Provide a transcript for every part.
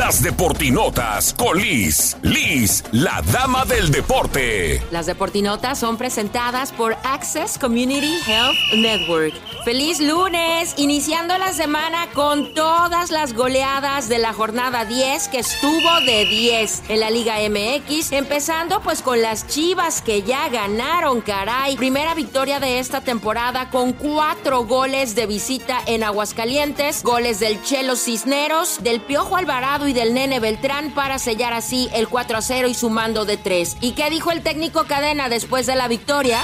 Las Deportinotas con Liz. Liz, la dama del deporte. Las Deportinotas son presentadas por Access Community Health Network. ¡Feliz lunes! Iniciando la semana con todas las goleadas de la jornada 10 que estuvo de 10 en la Liga MX. Empezando pues con las Chivas que ya ganaron, caray. Primera victoria de esta temporada con cuatro goles de visita en Aguascalientes. Goles del Chelo Cisneros, del Piojo Alvarado y del Nene Beltrán para sellar así el 4 a 0 y sumando de 3. ¿Y qué dijo el técnico Cadena después de la victoria?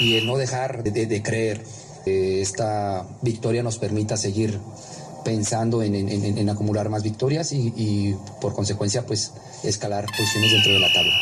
Y el no dejar de, creer. que esta victoria nos permita seguir pensando en, acumular más victorias y, por consecuencia pues escalar posiciones dentro de la tabla.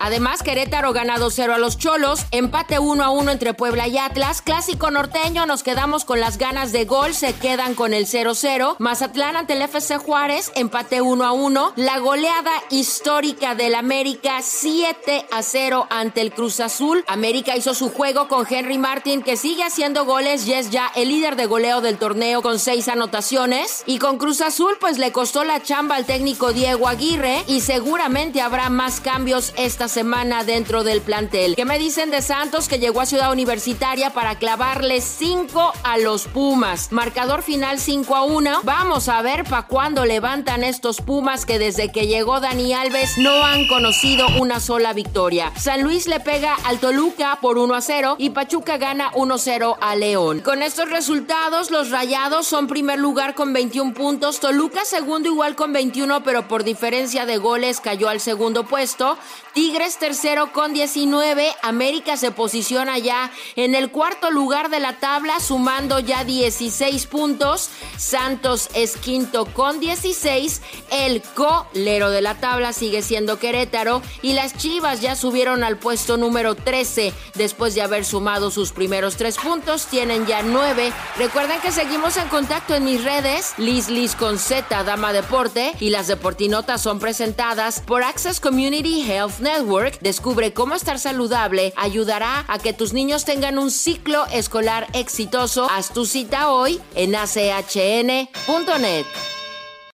Además, Querétaro gana 2-0 a los Cholos, empate 1 a 1 entre Puebla y Atlas, clásico norteño, nos quedamos con las ganas de gol, se quedan con el 0-0, Mazatlán ante el FC Juárez, empate 1 a 1, la goleada histórica del América 7 a 0 ante el Cruz Azul, América hizo su juego con Henry Martin que sigue haciendo goles y es ya el líder de goleo del torneo con 6 anotaciones y con Cruz Azul pues le costó la chamba al técnico Diego Aguirre y seguramente habrá más cambios esta semana dentro del plantel. ¿Qué me dicen de Santos que llegó a Ciudad Universitaria para clavarle 5 a los Pumas? Marcador final 5 a 1. Vamos a ver para cuándo levantan estos Pumas que desde que llegó Dani Alves no han conocido una sola victoria. San Luis le pega al Toluca por 1 a 0 y Pachuca gana 1 0 a León. Con estos resultados, los Rayados son primer lugar con 21 puntos, Toluca segundo igual con 21, pero por diferencia de goles cayó al segundo puesto. Tigres tercero con 19. América se posiciona ya en el cuarto lugar de la tabla, sumando ya 16 puntos. Santos es quinto con 16. El colero de la tabla sigue siendo Querétaro. Y las Chivas ya subieron al puesto número 13 después de haber sumado sus primeros tres puntos. Tienen ya nueve. Recuerden que seguimos en contacto en mis redes. Liz Liz con Z, Dama Deporte. Y las deportinotas son presentadas por Access Community Health Network descubre cómo estar saludable, ayudará a que tus niños tengan un ciclo escolar exitoso. Haz tu cita hoy en achn.net.